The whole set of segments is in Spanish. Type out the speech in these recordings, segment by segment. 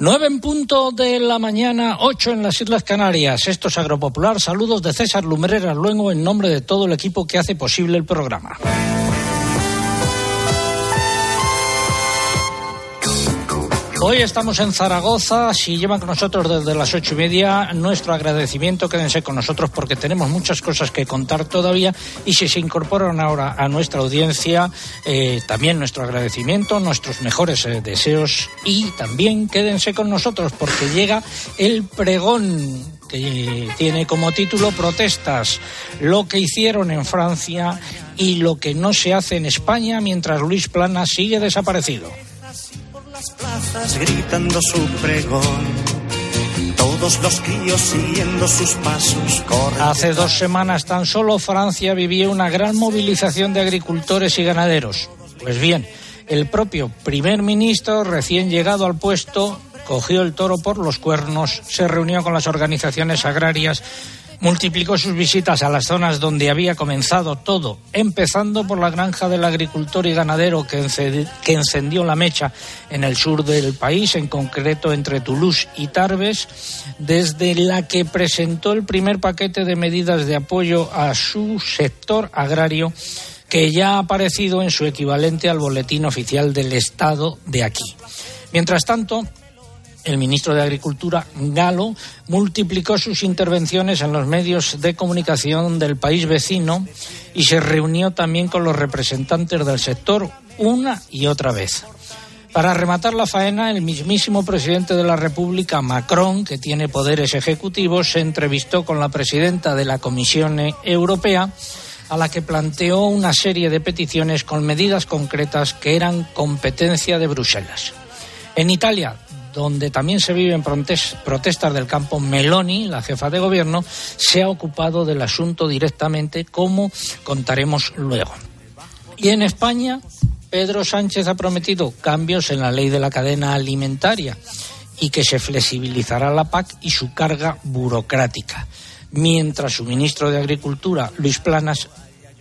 Nueve en punto de la mañana, ocho en las Islas Canarias. Esto es Agropopular. Saludos de César Lumbreras Luengo en nombre de todo el equipo que hace posible el programa. Hoy estamos en Zaragoza. Si llevan con nosotros desde las ocho y media, nuestro agradecimiento. Quédense con nosotros porque tenemos muchas cosas que contar todavía. Y si se incorporan ahora a nuestra audiencia, eh, también nuestro agradecimiento, nuestros mejores eh, deseos. Y también quédense con nosotros porque llega el pregón que tiene como título Protestas, lo que hicieron en Francia y lo que no se hace en España mientras Luis Plana sigue desaparecido las plazas gritando su pregón. Todos los críos siguiendo sus pasos corren. Hace dos semanas tan solo Francia vivía una gran movilización de agricultores y ganaderos. Pues bien, el propio primer ministro recién llegado al puesto cogió el toro por los cuernos, se reunió con las organizaciones agrarias multiplicó sus visitas a las zonas donde había comenzado todo, empezando por la granja del agricultor y ganadero que, encendió la mecha en el sur del país, en concreto entre Toulouse y Tarbes, desde la que presentó el primer paquete de medidas de apoyo a su sector agrario que ya ha aparecido en su equivalente al boletín oficial del Estado de aquí. Mientras tanto, el ministro de Agricultura, Galo, multiplicó sus intervenciones en los medios de comunicación del país vecino y se reunió también con los representantes del sector una y otra vez. Para rematar la faena, el mismísimo presidente de la República, Macron, que tiene poderes ejecutivos, se entrevistó con la presidenta de la Comisión Europea, a la que planteó una serie de peticiones con medidas concretas que eran competencia de Bruselas. En Italia, donde también se viven protestas del campo, Meloni, la jefa de gobierno, se ha ocupado del asunto directamente, como contaremos luego. Y en España, Pedro Sánchez ha prometido cambios en la ley de la cadena alimentaria y que se flexibilizará la PAC y su carga burocrática, mientras su ministro de Agricultura, Luis Planas,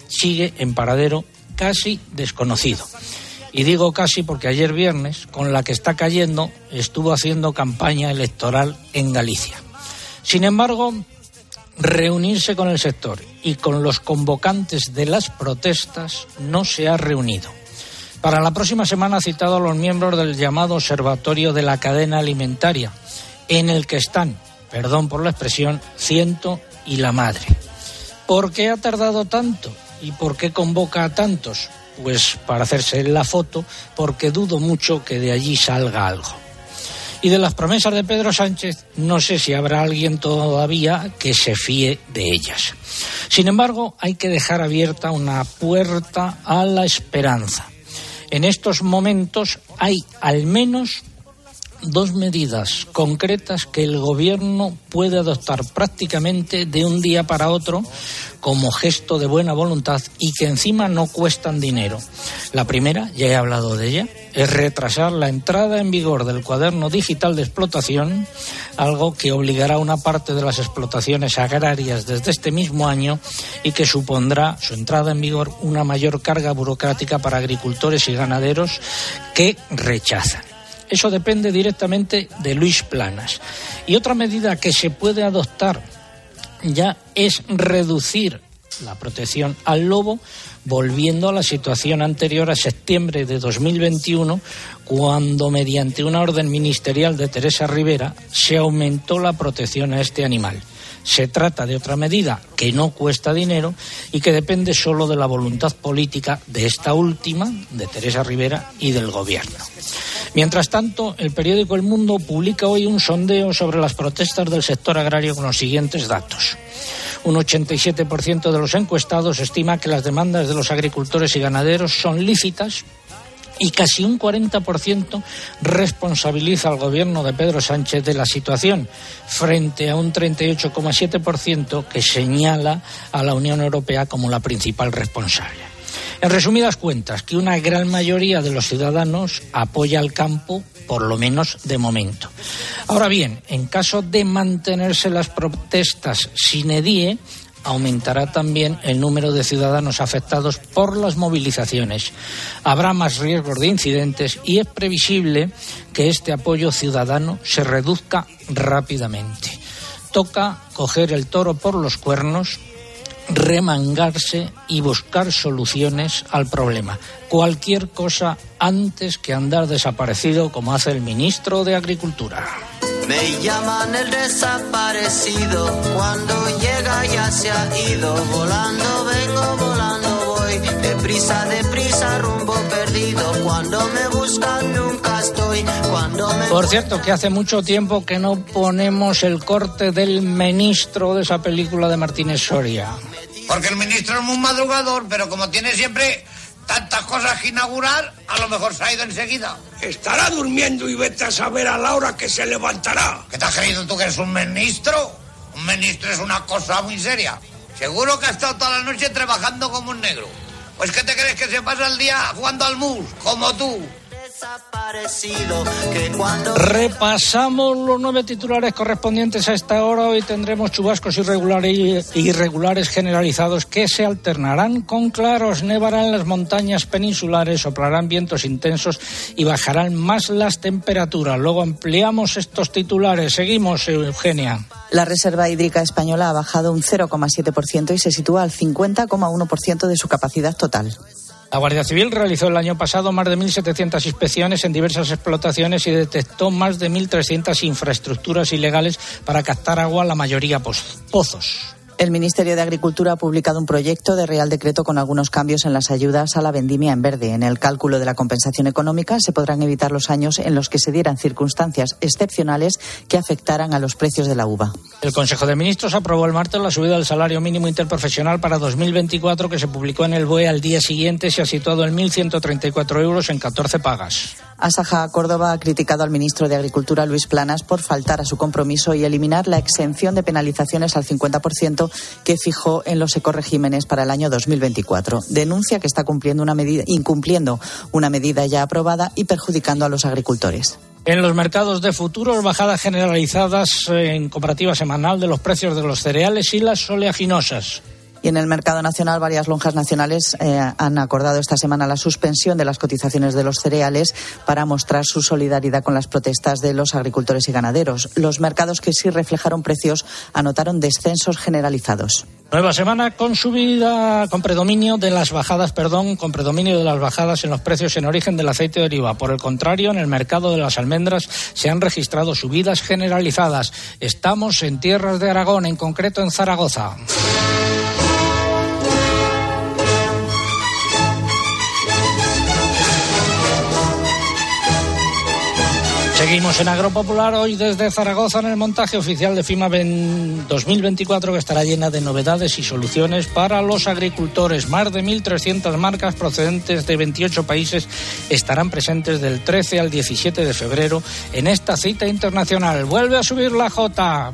sigue en paradero casi desconocido. Y digo casi porque ayer viernes, con la que está cayendo, estuvo haciendo campaña electoral en Galicia. Sin embargo, reunirse con el sector y con los convocantes de las protestas no se ha reunido. Para la próxima semana ha citado a los miembros del llamado Observatorio de la Cadena Alimentaria, en el que están, perdón por la expresión, ciento y la madre. ¿Por qué ha tardado tanto? ¿Y por qué convoca a tantos? Pues para hacerse la foto, porque dudo mucho que de allí salga algo. Y de las promesas de Pedro Sánchez, no sé si habrá alguien todavía que se fíe de ellas. Sin embargo, hay que dejar abierta una puerta a la esperanza. En estos momentos hay al menos dos medidas concretas que el Gobierno puede adoptar prácticamente de un día para otro como gesto de buena voluntad y que encima no cuestan dinero. La primera, ya he hablado de ella, es retrasar la entrada en vigor del cuaderno digital de explotación, algo que obligará a una parte de las explotaciones agrarias desde este mismo año y que supondrá su entrada en vigor una mayor carga burocrática para agricultores y ganaderos que rechazan. Eso depende directamente de Luis Planas. Y otra medida que se puede adoptar ya es reducir la protección al lobo, volviendo a la situación anterior a septiembre de 2021, cuando mediante una orden ministerial de Teresa Rivera se aumentó la protección a este animal. Se trata de otra medida que no cuesta dinero y que depende solo de la voluntad política de esta última, de Teresa Rivera y del Gobierno. Mientras tanto, el periódico El Mundo publica hoy un sondeo sobre las protestas del sector agrario con los siguientes datos. Un 87% de los encuestados estima que las demandas de los agricultores y ganaderos son lícitas y casi un 40% responsabiliza al gobierno de Pedro Sánchez de la situación, frente a un 38,7% que señala a la Unión Europea como la principal responsable. En resumidas cuentas, que una gran mayoría de los ciudadanos apoya al campo, por lo menos de momento. Ahora bien, en caso de mantenerse las protestas sin edie, aumentará también el número de ciudadanos afectados por las movilizaciones. Habrá más riesgos de incidentes y es previsible que este apoyo ciudadano se reduzca rápidamente. Toca coger el toro por los cuernos, remangarse y buscar soluciones al problema. Cualquier cosa antes que andar desaparecido como hace el ministro de Agricultura. Me llaman el desaparecido, cuando llega ya se ha ido, volando vengo, volando voy, deprisa, deprisa, rumbo perdido, cuando me buscan nunca estoy, cuando me... Por cierto, que hace mucho tiempo que no ponemos el corte del ministro de esa película de Martínez Soria. Porque el ministro es muy madrugador, pero como tiene siempre tantas cosas que inaugurar, a lo mejor se ha ido enseguida. Estará durmiendo y vete a saber a la hora que se levantará. ¿Qué te has creído tú que eres un ministro? Un ministro es una cosa muy seria. Seguro que ha estado toda la noche trabajando como un negro. Pues ¿qué te crees que se pasa el día jugando al mus? Como tú. Repasamos los nueve titulares correspondientes a esta hora. Hoy tendremos chubascos irregulares, irregulares generalizados que se alternarán con claros. Nevarán las montañas peninsulares, soplarán vientos intensos y bajarán más las temperaturas. Luego ampliamos estos titulares. Seguimos, Eugenia. La Reserva Hídrica Española ha bajado un 0,7% y se sitúa al 50,1% de su capacidad total. La Guardia Civil realizó el año pasado más de 1.700 inspecciones en diversas explotaciones y detectó más de 1.300 infraestructuras ilegales para captar agua, la mayoría pozos. El Ministerio de Agricultura ha publicado un proyecto de Real Decreto con algunos cambios en las ayudas a la vendimia en verde. En el cálculo de la compensación económica se podrán evitar los años en los que se dieran circunstancias excepcionales que afectaran a los precios de la uva. El Consejo de Ministros aprobó el martes la subida del salario mínimo interprofesional para 2024 que se publicó en el BOE al día siguiente. Se ha situado en 1.134 euros en 14 pagas. Asaja Córdoba ha criticado al ministro de Agricultura, Luis Planas, por faltar a su compromiso y eliminar la exención de penalizaciones al 50% que fijó en los ecoregímenes para el año 2024. Denuncia que está incumpliendo una medida ya aprobada y perjudicando a los agricultores. En los mercados de futuros, bajadas generalizadas en comparativa semanal de los precios de los cereales y las oleaginosas. Y en el mercado nacional, varias lonjas nacionales eh, han acordado esta semana la suspensión de las cotizaciones de los cereales para mostrar su solidaridad con las protestas de los agricultores y ganaderos. Los mercados que sí reflejaron precios anotaron descensos generalizados. Nueva semana con subida, con predominio de las bajadas, perdón, con predominio de las bajadas en los precios en origen del aceite de oliva. Por el contrario, en el mercado de las almendras se han registrado subidas generalizadas. Estamos en tierras de Aragón, en concreto en Zaragoza. Seguimos en Agropopular hoy desde Zaragoza en el montaje oficial de FIMA 2024 que estará llena de novedades y soluciones para los agricultores. Más de 1.300 marcas procedentes de 28 países estarán presentes del 13 al 17 de febrero en esta cita internacional. Vuelve a subir la J.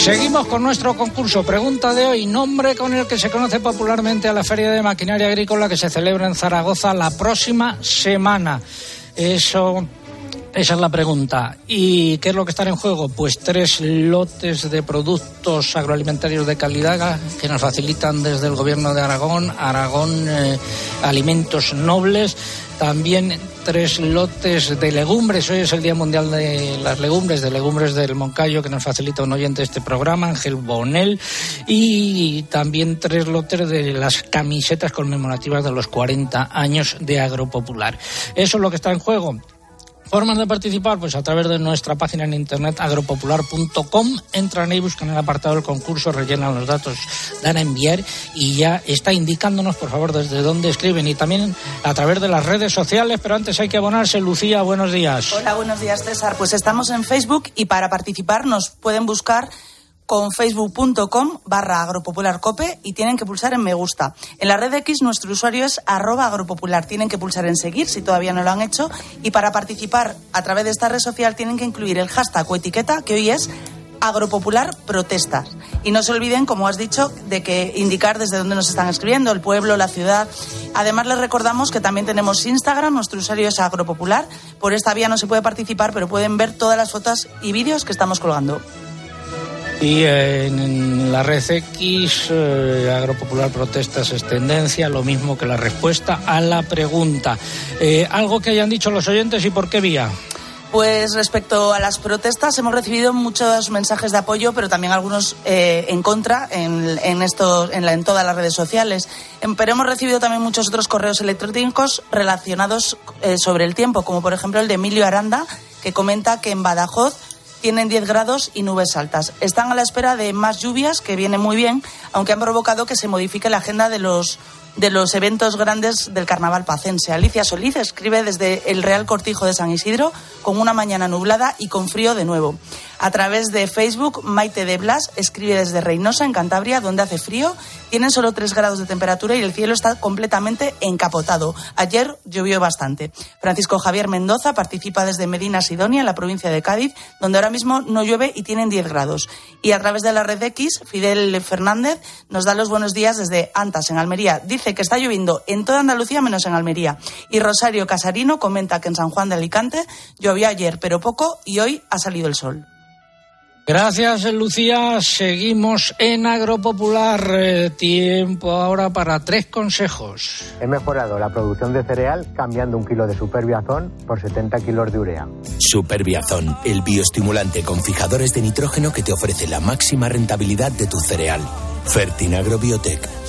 Seguimos con nuestro concurso. Pregunta de hoy. Nombre con el que se conoce popularmente a la Feria de Maquinaria Agrícola que se celebra en Zaragoza la próxima semana. Eso esa es la pregunta. ¿Y qué es lo que está en juego? Pues tres lotes de productos agroalimentarios de calidad que nos facilitan desde el Gobierno de Aragón, Aragón eh, Alimentos Nobles, también tres lotes de legumbres. Hoy es el Día Mundial de las Legumbres, de legumbres del Moncayo, que nos facilita un oyente este programa, Ángel Bonel. Y también tres lotes de las camisetas conmemorativas de los 40 años de Agropopular. Eso es lo que está en juego. Formas de participar, pues a través de nuestra página en internet agropopular.com, entran y buscan el apartado del concurso, rellenan los datos, dan a enviar y ya está indicándonos, por favor, desde dónde escriben y también a través de las redes sociales, pero antes hay que abonarse. Lucía, buenos días. Hola, buenos días, César. Pues estamos en Facebook y para participar nos pueden buscar con facebook.com barra agropopularcope y tienen que pulsar en me gusta. En la red X nuestro usuario es arroba agropopular. Tienen que pulsar en seguir si todavía no lo han hecho y para participar a través de esta red social tienen que incluir el hashtag o etiqueta que hoy es agropopular protestas. Y no se olviden, como has dicho, de que indicar desde dónde nos están escribiendo, el pueblo, la ciudad. Además, les recordamos que también tenemos Instagram, nuestro usuario es Agropopular. Por esta vía no se puede participar, pero pueden ver todas las fotos y vídeos que estamos colgando. Y en la red X, eh, Agropopular Protestas es tendencia, lo mismo que la respuesta a la pregunta. Eh, ¿Algo que hayan dicho los oyentes y por qué vía? Pues respecto a las protestas hemos recibido muchos mensajes de apoyo, pero también algunos eh, en contra en, en, esto, en, la, en todas las redes sociales. Pero hemos recibido también muchos otros correos electrónicos relacionados eh, sobre el tiempo, como por ejemplo el de Emilio Aranda, que comenta que en Badajoz tienen 10 grados y nubes altas. Están a la espera de más lluvias, que viene muy bien, aunque han provocado que se modifique la agenda de los de los eventos grandes del carnaval pacense. Alicia Solís escribe desde el Real Cortijo de San Isidro con una mañana nublada y con frío de nuevo. A través de Facebook, Maite de Blas escribe desde Reynosa, en Cantabria, donde hace frío, tienen solo 3 grados de temperatura y el cielo está completamente encapotado. Ayer llovió bastante. Francisco Javier Mendoza participa desde Medina Sidonia, en la provincia de Cádiz, donde ahora mismo no llueve y tienen 10 grados. Y a través de la red X, Fidel Fernández nos da los buenos días desde Antas, en Almería. Dice que está lloviendo en toda Andalucía menos en Almería. Y Rosario Casarino comenta que en San Juan de Alicante llovió ayer, pero poco, y hoy ha salido el sol. Gracias, Lucía. Seguimos en Agropopular. Eh, tiempo ahora para tres consejos. He mejorado la producción de cereal cambiando un kilo de superbiazón por 70 kilos de urea. Superbiazón, el bioestimulante con fijadores de nitrógeno que te ofrece la máxima rentabilidad de tu cereal. Fertinagro Biotech.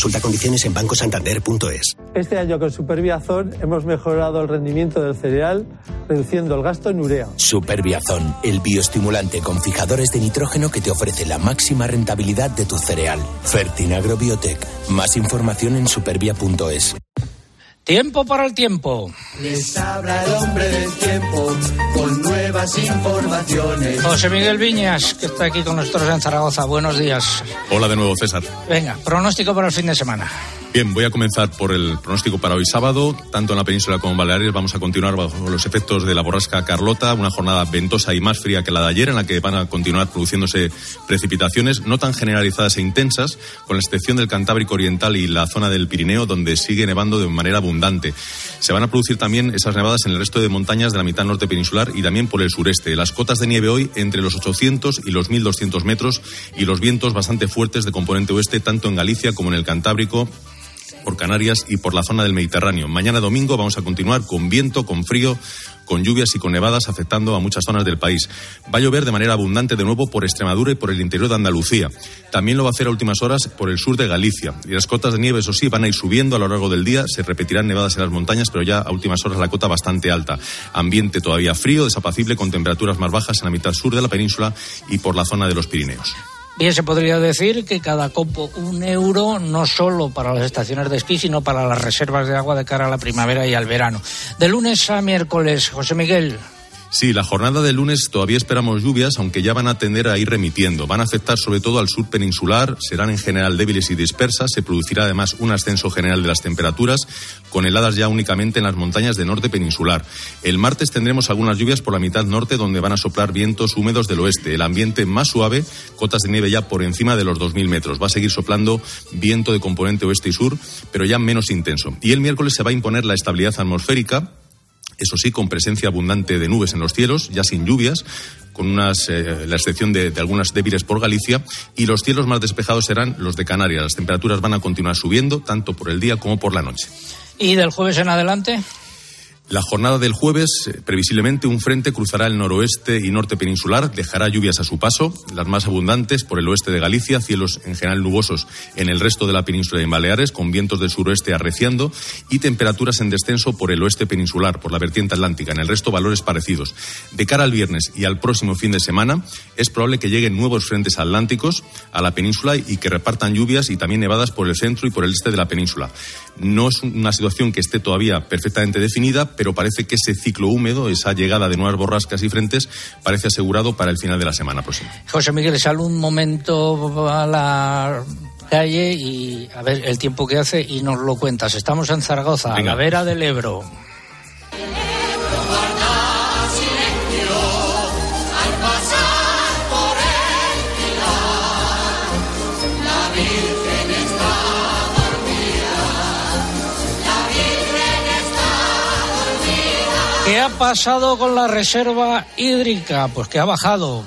Consulta condiciones en bancosantander.es. Este año con Superbiazón hemos mejorado el rendimiento del cereal, reduciendo el gasto en urea. Superbiazón, el bioestimulante con fijadores de nitrógeno que te ofrece la máxima rentabilidad de tu cereal. Fertinagro Biotech. Más información en supervia.es. Tiempo para el tiempo. Les habla el hombre del tiempo con nuevas informaciones. José Miguel Viñas, que está aquí con nosotros en Zaragoza. Buenos días. Hola de nuevo, César. Venga, pronóstico para el fin de semana. Bien, voy a comenzar por el pronóstico para hoy sábado. Tanto en la península como en Baleares vamos a continuar bajo los efectos de la borrasca Carlota, una jornada ventosa y más fría que la de ayer, en la que van a continuar produciéndose precipitaciones no tan generalizadas e intensas, con la excepción del Cantábrico Oriental y la zona del Pirineo, donde sigue nevando de manera abundante. Se van a producir también esas nevadas en el resto de montañas de la mitad norte peninsular y también por el sureste. Las cotas de nieve hoy entre los 800 y los 1200 metros y los vientos bastante fuertes de componente oeste, tanto en Galicia como en el Cantábrico por Canarias y por la zona del Mediterráneo. Mañana domingo vamos a continuar con viento, con frío, con lluvias y con nevadas afectando a muchas zonas del país. Va a llover de manera abundante de nuevo por Extremadura y por el interior de Andalucía. También lo va a hacer a últimas horas por el sur de Galicia. Y las cotas de nieve, eso sí, van a ir subiendo a lo largo del día. Se repetirán nevadas en las montañas, pero ya a últimas horas la cota bastante alta. Ambiente todavía frío, desapacible, con temperaturas más bajas en la mitad sur de la península y por la zona de los Pirineos. Bien, se podría decir que cada copo un euro, no solo para las estaciones de esquí, sino para las reservas de agua de cara a la primavera y al verano. De lunes a miércoles, José Miguel. Sí, la jornada de lunes todavía esperamos lluvias, aunque ya van a tender a ir remitiendo. Van a afectar sobre todo al sur peninsular, serán en general débiles y dispersas. Se producirá además un ascenso general de las temperaturas, con heladas ya únicamente en las montañas de norte peninsular. El martes tendremos algunas lluvias por la mitad norte, donde van a soplar vientos húmedos del oeste. El ambiente más suave, cotas de nieve ya por encima de los 2.000 metros. Va a seguir soplando viento de componente oeste y sur, pero ya menos intenso. Y el miércoles se va a imponer la estabilidad atmosférica eso sí, con presencia abundante de nubes en los cielos, ya sin lluvias, con unas, eh, la excepción de, de, algunas débiles por Galicia, y los cielos más despejados serán los de Canarias. Las temperaturas van a continuar subiendo, tanto por el día como por la noche. ¿Y del jueves en adelante? La jornada del jueves, eh, previsiblemente, un frente cruzará el noroeste y norte peninsular, dejará lluvias a su paso, las más abundantes por el oeste de Galicia, cielos en general nubosos en el resto de la península de Baleares, con vientos del suroeste arreciando y temperaturas en descenso por el oeste peninsular, por la vertiente atlántica. En el resto, valores parecidos. De cara al viernes y al próximo fin de semana, es probable que lleguen nuevos frentes atlánticos a la península y que repartan lluvias y también nevadas por el centro y por el este de la península. No es una situación que esté todavía perfectamente definida, pero parece que ese ciclo húmedo, esa llegada de nuevas borrascas y frentes, parece asegurado para el final de la semana próxima. José Miguel, sal un momento a la calle y a ver el tiempo que hace y nos lo cuentas. Estamos en Zaragoza, a la vera del Ebro. Pasado con la reserva hídrica? Pues que ha bajado.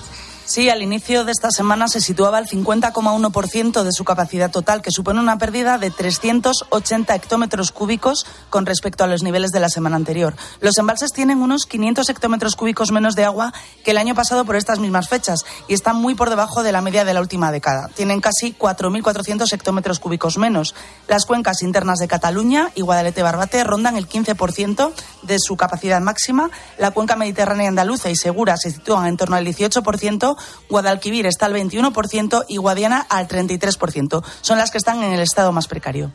Sí, al inicio de esta semana se situaba al 50,1% de su capacidad total, que supone una pérdida de 380 hectómetros cúbicos con respecto a los niveles de la semana anterior. Los embalses tienen unos 500 hectómetros cúbicos menos de agua que el año pasado por estas mismas fechas y están muy por debajo de la media de la última década. Tienen casi 4.400 hectómetros cúbicos menos. Las cuencas internas de Cataluña y Guadalete-Barbate rondan el 15% de su capacidad máxima. La cuenca mediterránea andaluza y Segura se sitúan en torno al 18% Guadalquivir está al 21% y Guadiana al 33%. Son las que están en el estado más precario.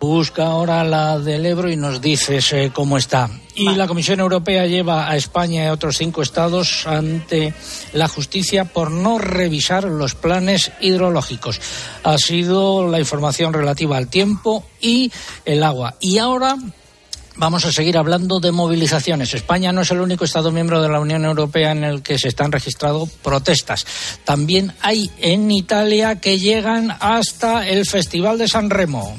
Busca ahora la del Ebro y nos dices eh, cómo está. Y la Comisión Europea lleva a España y a otros cinco estados ante la justicia por no revisar los planes hidrológicos. Ha sido la información relativa al tiempo y el agua. Y ahora Vamos a seguir hablando de movilizaciones. España no es el único Estado miembro de la Unión Europea en el que se están registrando protestas. También hay en Italia que llegan hasta el Festival de San Remo.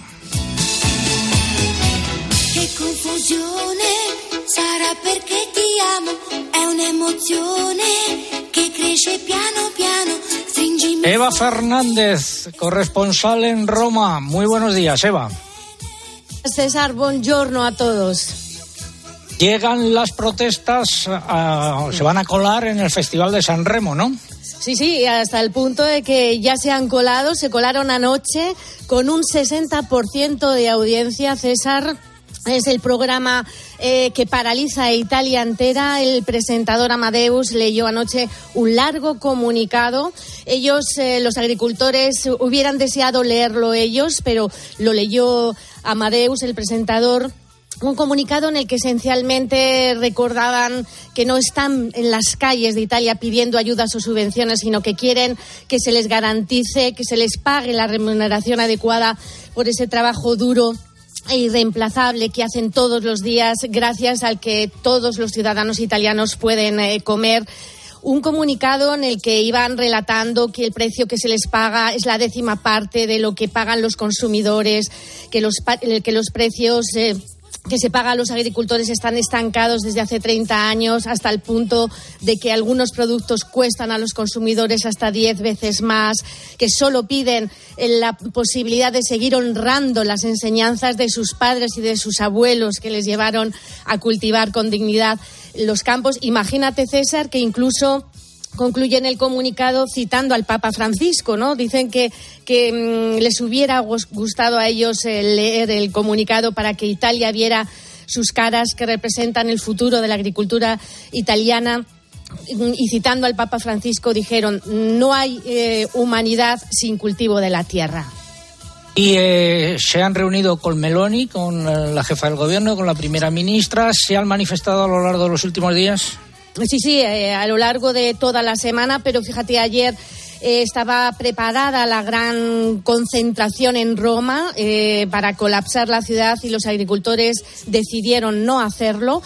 Eva Fernández, corresponsal en Roma. Muy buenos días, Eva. César, buongiorno a todos. Llegan las protestas, se van a colar en el Festival de San Remo, ¿no? Sí, sí, hasta el punto de que ya se han colado, se colaron anoche con un 60% de audiencia, César. Es el programa eh, que paraliza Italia entera. El presentador Amadeus leyó anoche un largo comunicado. Ellos, eh, los agricultores, hubieran deseado leerlo ellos, pero lo leyó Amadeus, el presentador un comunicado en el que esencialmente recordaban que no están en las calles de Italia pidiendo ayudas o subvenciones, sino que quieren que se les garantice, que se les pague la remuneración adecuada por ese trabajo duro irreemplazable que hacen todos los días, gracias al que todos los ciudadanos italianos pueden eh, comer un comunicado en el que iban relatando que el precio que se les paga es la décima parte de lo que pagan los consumidores, que los, que los precios. Eh, que se pagan a los agricultores están estancados desde hace 30 años hasta el punto de que algunos productos cuestan a los consumidores hasta 10 veces más, que solo piden la posibilidad de seguir honrando las enseñanzas de sus padres y de sus abuelos que les llevaron a cultivar con dignidad los campos. Imagínate, César, que incluso concluyen el comunicado citando al Papa Francisco, ¿no? Dicen que, que mm, les hubiera gustado a ellos eh, leer el comunicado para que Italia viera sus caras que representan el futuro de la agricultura italiana. Y citando al Papa Francisco, dijeron, no hay eh, humanidad sin cultivo de la tierra. Y eh, se han reunido con Meloni, con la jefa del gobierno, con la primera ministra. ¿Se han manifestado a lo largo de los últimos días? Sí, sí, eh, a lo largo de toda la semana, pero fíjate, ayer eh, estaba preparada la gran concentración en Roma eh, para colapsar la ciudad y los agricultores decidieron no hacerlo.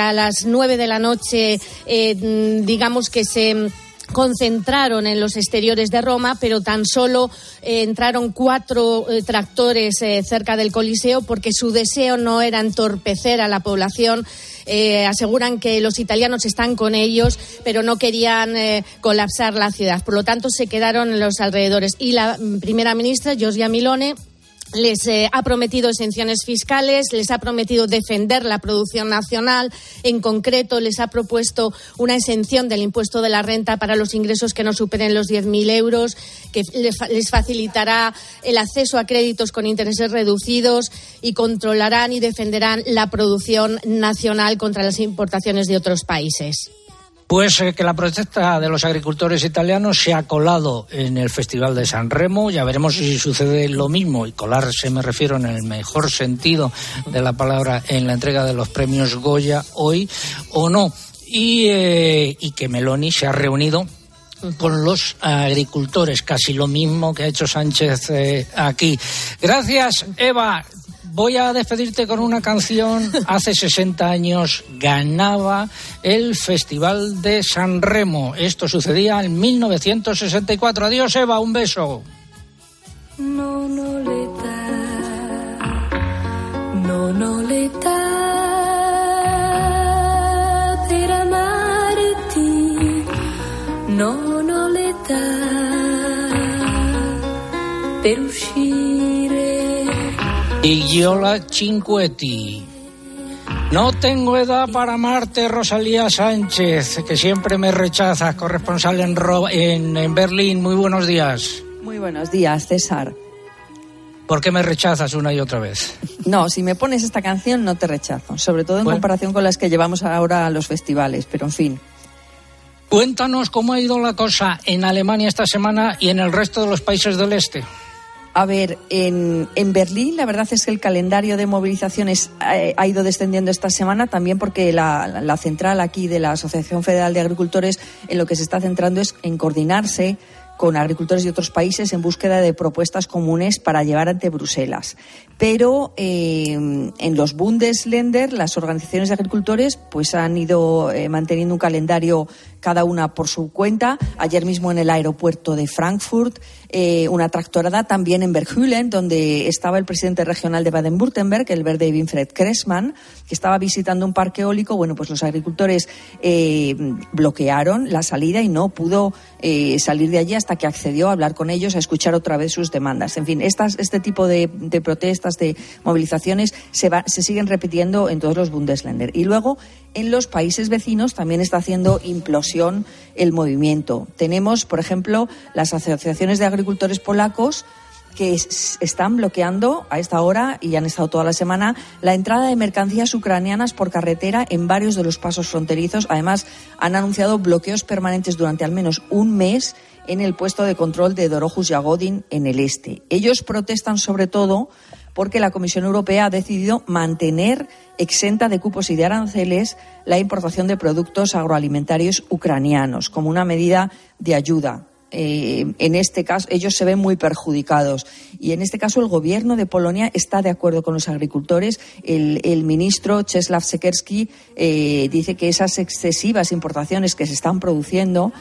a las nueve de la noche, digamos que se concentraron en los exteriores de Roma, pero tan solo entraron cuatro tractores cerca del Coliseo porque su deseo no era entorpecer a la población eh, aseguran que los italianos están con ellos, pero no querían eh, colapsar la ciudad. Por lo tanto, se quedaron en los alrededores. Y la mm, primera ministra, Giorgia Milone, les eh, ha prometido exenciones fiscales, les ha prometido defender la producción nacional, en concreto les ha propuesto una exención del impuesto de la renta para los ingresos que no superen los 10.000 euros, que les facilitará el acceso a créditos con intereses reducidos y controlarán y defenderán la producción nacional contra las importaciones de otros países. Pues eh, que la protesta de los agricultores italianos se ha colado en el Festival de San Remo. Ya veremos si sucede lo mismo. Y colarse me refiero en el mejor sentido de la palabra en la entrega de los premios Goya hoy o no. Y, eh, y que Meloni se ha reunido con los agricultores, casi lo mismo que ha hecho Sánchez eh, aquí. Gracias, Eva voy a despedirte con una canción. Hace 60 años ganaba el Festival de San Remo. Esto sucedía en 1964. Adiós, Eva, un beso. No, no le no, no le per amarti, no, no le per y Cinquetti. No tengo edad para amarte, Rosalía Sánchez, que siempre me rechazas, corresponsal en, en, en Berlín. Muy buenos días. Muy buenos días, César. ¿Por qué me rechazas una y otra vez? No, si me pones esta canción no te rechazo, sobre todo en comparación con las que llevamos ahora a los festivales, pero en fin. Cuéntanos cómo ha ido la cosa en Alemania esta semana y en el resto de los países del este. A ver, en, en, Berlín la verdad es que el calendario de movilizaciones eh, ha, ido descendiendo esta semana también porque la, central aquí de la Asociación Federal de Agricultores en lo que se está centrando es en coordinarse con agricultores de otros países en búsqueda de propuestas comunes para llevar ante Bruselas. Pero eh, en los Bundesländer las organizaciones de agricultores pues han ido eh, manteniendo un calendario cada una por su cuenta. Ayer mismo en el aeropuerto de Frankfurt, eh, una tractorada también en Berghülen, donde estaba el presidente regional de Baden-Württemberg, el verde Winfred Kressmann, que estaba visitando un parque eólico. Bueno, pues los agricultores eh, bloquearon la salida y no pudo eh, salir de allí hasta que accedió a hablar con ellos, a escuchar otra vez sus demandas. En fin, este tipo de, protestas, de movilizaciones, se, se siguen repitiendo en todos los Bundesländer. Y luego, en los países vecinos también está haciendo implosión el movimiento. Tenemos, por ejemplo, las asociaciones de agricultores polacos que están bloqueando a esta hora y han estado toda la semana la entrada de mercancías ucranianas por carretera en varios de los pasos fronterizos. Además, han anunciado bloqueos permanentes durante al menos un mes en el puesto de control de Dorojus Yagodin en el este. Ellos protestan sobre todo porque la Comisión Europea ha decidido mantener exenta de cupos y de aranceles la importación de productos agroalimentarios ucranianos como una medida de ayuda. Eh, en este caso, ellos se ven muy perjudicados. Y en este caso, el gobierno de Polonia está de acuerdo con los agricultores. El, ministro Czeslaw Sekerski eh, dice que esas excesivas importaciones que se están produciendo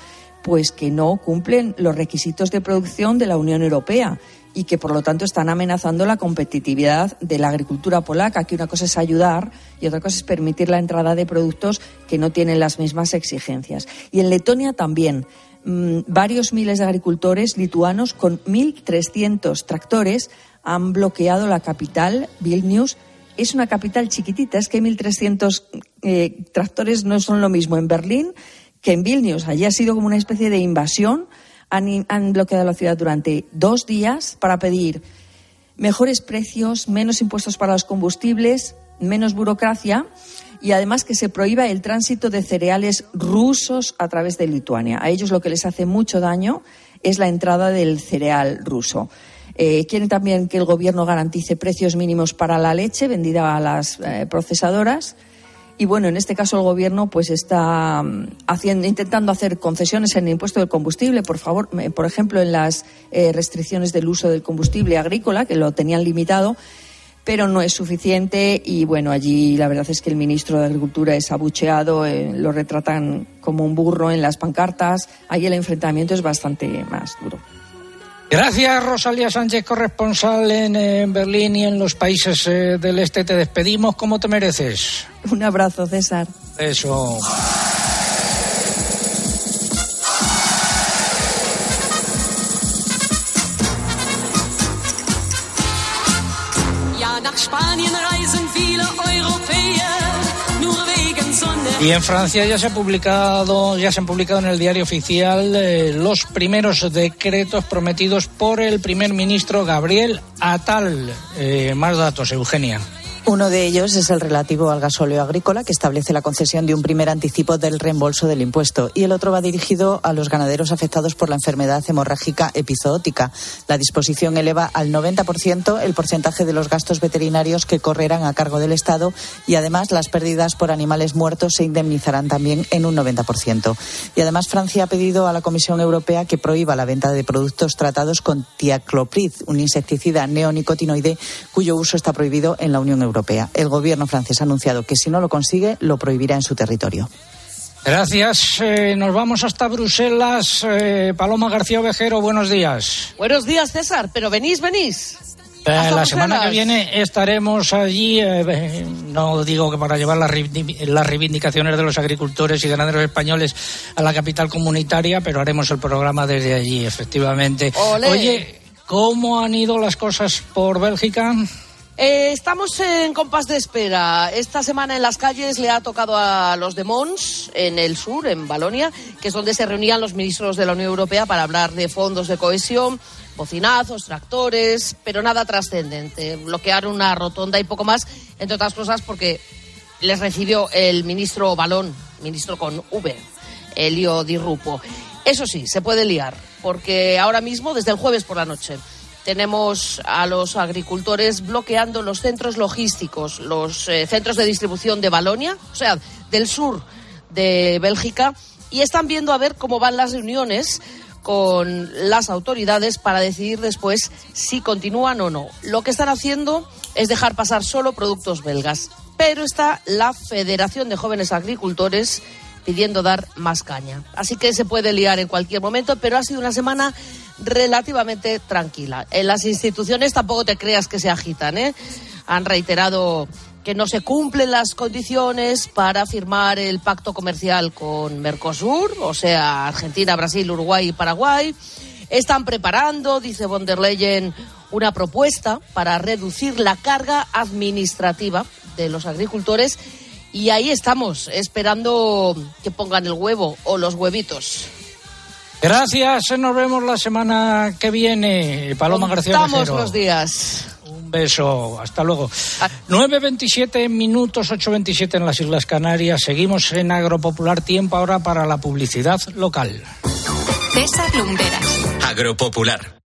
pues que no cumplen los requisitos de producción de la Unión Europea y que por lo tanto están amenazando la competitividad de la agricultura polaca, que una cosa es ayudar y otra cosa es permitir la entrada de productos que no tienen las mismas exigencias. Y en Letonia también. Mm, varios miles de agricultores lituanos con 1.300 tractores han bloqueado la capital, Vilnius. Es una capital chiquitita, es que 1.300 eh, tractores no son lo mismo en Berlín que en Vilnius. Allí ha sido como una especie de invasión han, bloqueado la ciudad durante dos días para pedir mejores precios, menos impuestos para los combustibles, menos burocracia y además que se prohíba el tránsito de cereales rusos a través de Lituania. A ellos lo que les hace mucho daño es la entrada del cereal ruso. Eh, quieren también que el gobierno garantice precios mínimos para la leche vendida a las eh, procesadoras y bueno, en este caso el gobierno pues está mm, haciendo, intentando hacer concesiones en el impuesto del combustible, por favor, por ejemplo, en las eh, restricciones del uso del combustible agrícola, que lo tenían limitado, pero no es suficiente y bueno, allí la verdad es que el ministro de Agricultura es abucheado, eh, lo retratan como un burro en las pancartas, ahí el enfrentamiento es bastante más duro. Gracias, Rosalía Sánchez, corresponsal en, Berlín y en los países eh, del este. Te despedimos como te mereces. Un abrazo, César. Eso. Y en Francia ya se ha publicado, ya se han publicado en el diario oficial eh, los primeros decretos prometidos por el primer ministro Gabriel Attal. Eh, más datos, Eugenia. Uno de ellos es el relativo al gasóleo agrícola, que establece la concesión de un primer anticipo del reembolso del impuesto, y el otro va dirigido a los ganaderos afectados por la enfermedad hemorrágica epizootica. La disposición eleva al 90% el porcentaje de los gastos veterinarios que correrán a cargo del Estado y además las pérdidas por animales muertos se indemnizarán también en un 90%. Y además Francia ha pedido a la Comisión Europea que prohíba la venta de productos tratados con tiacloprid, un insecticida neonicotinoide cuyo uso está prohibido en la Unión Europea. El gobierno francés ha anunciado que si no lo consigue, lo prohibirá en su territorio. Gracias. Eh, nos vamos hasta Bruselas. Eh, Paloma García Ovejero, buenos días. Buenos días, César. Pero venís, venís. Eh, la semana que viene estaremos allí, no digo que para llevar las, reivindicaciones de los agricultores y ganaderos españoles a la capital comunitaria, pero haremos el programa desde allí, efectivamente. Oye, ¿cómo han ido las cosas por Bélgica? Eh, estamos en compás de espera. Esta semana en las calles le ha tocado a los de Mons, en el sur, en Balonia, que es donde se reunían los ministros de la Unión Europea para hablar de fondos de cohesión, bocinazos, tractores, pero nada trascendente. Bloquear una rotonda y poco más, entre otras cosas porque les recibió el ministro Balón, ministro con V, Elio Di Rupo. Eso sí, se puede liar, porque ahora mismo, desde el jueves por la noche, tenemos a los agricultores bloqueando los centros logísticos, los eh, centros de distribución de Balonia, o sea, del sur de Bélgica, y están viendo a ver cómo van las reuniones con las autoridades para decidir después si continúan o no. Lo que están haciendo es dejar pasar solo productos belgas, pero está la Federación de Jóvenes Agricultores pidiendo dar más caña. Así que se puede liar en cualquier momento, pero ha sido una semana relativamente tranquila. En las instituciones tampoco te creas que se agitan, ¿eh? Han reiterado que no se cumplen las condiciones para firmar el pacto comercial con Mercosur, o sea, Argentina, Brasil, Uruguay y Paraguay. Están preparando, dice von der Leyen, una propuesta para reducir la carga administrativa de los agricultores y ahí estamos, esperando que pongan el huevo o los huevitos. Gracias, nos vemos la semana que viene. Paloma García Estamos los días. Un beso, hasta luego. 9.27 minutos, 8.27 en las Islas Canarias. Seguimos en Agropopular. Tiempo ahora para la publicidad local. César Lumberas. Agropopular.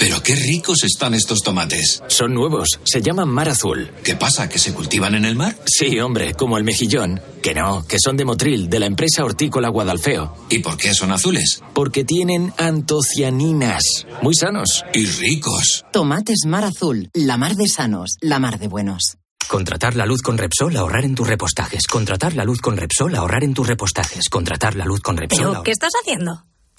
Pero qué ricos están estos tomates. Son nuevos, se llaman mar azul. ¿Qué pasa? ¿Que se cultivan en el mar? Sí, hombre, como el mejillón. Que no, que son de Motril, de la empresa hortícola Guadalfeo. ¿Y por qué son azules? Porque tienen antocianinas. Muy sanos. Y ricos. Tomates mar azul, la mar de sanos, la mar de buenos. Contratar la luz con Repsol, ahorrar en tus repostajes. Contratar la luz con Repsol, ahorrar en tus repostajes. Contratar la luz con Repsol. ¿Pero qué estás haciendo?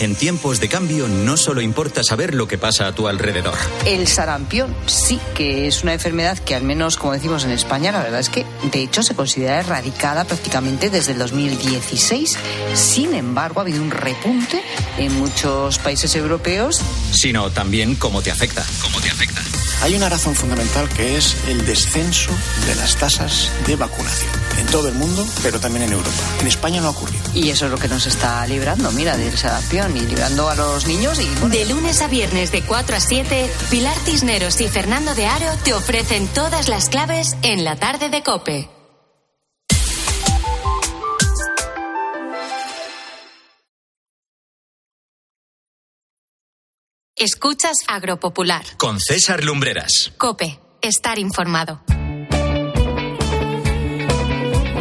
En tiempos de cambio no solo importa saber lo que pasa a tu alrededor. El sarampión sí que es una enfermedad que al menos como decimos en España la verdad es que de hecho se considera erradicada prácticamente desde el 2016. Sin embargo ha habido un repunte en muchos países europeos. Sino también cómo te afecta. Cómo te afecta. Hay una razón fundamental que es el descenso de las tasas de vacunación en todo el mundo, pero también en Europa. En España no ha ocurrido. Y eso es lo que nos está librando, mira, del sarampión y librando a los niños. y bueno, De lunes a viernes de 4 a 7, Pilar Cisneros y Fernando de Aro te ofrecen todas las claves en la tarde de Cope. Escuchas Agropopular. Con César Lumbreras. Cope, estar informado.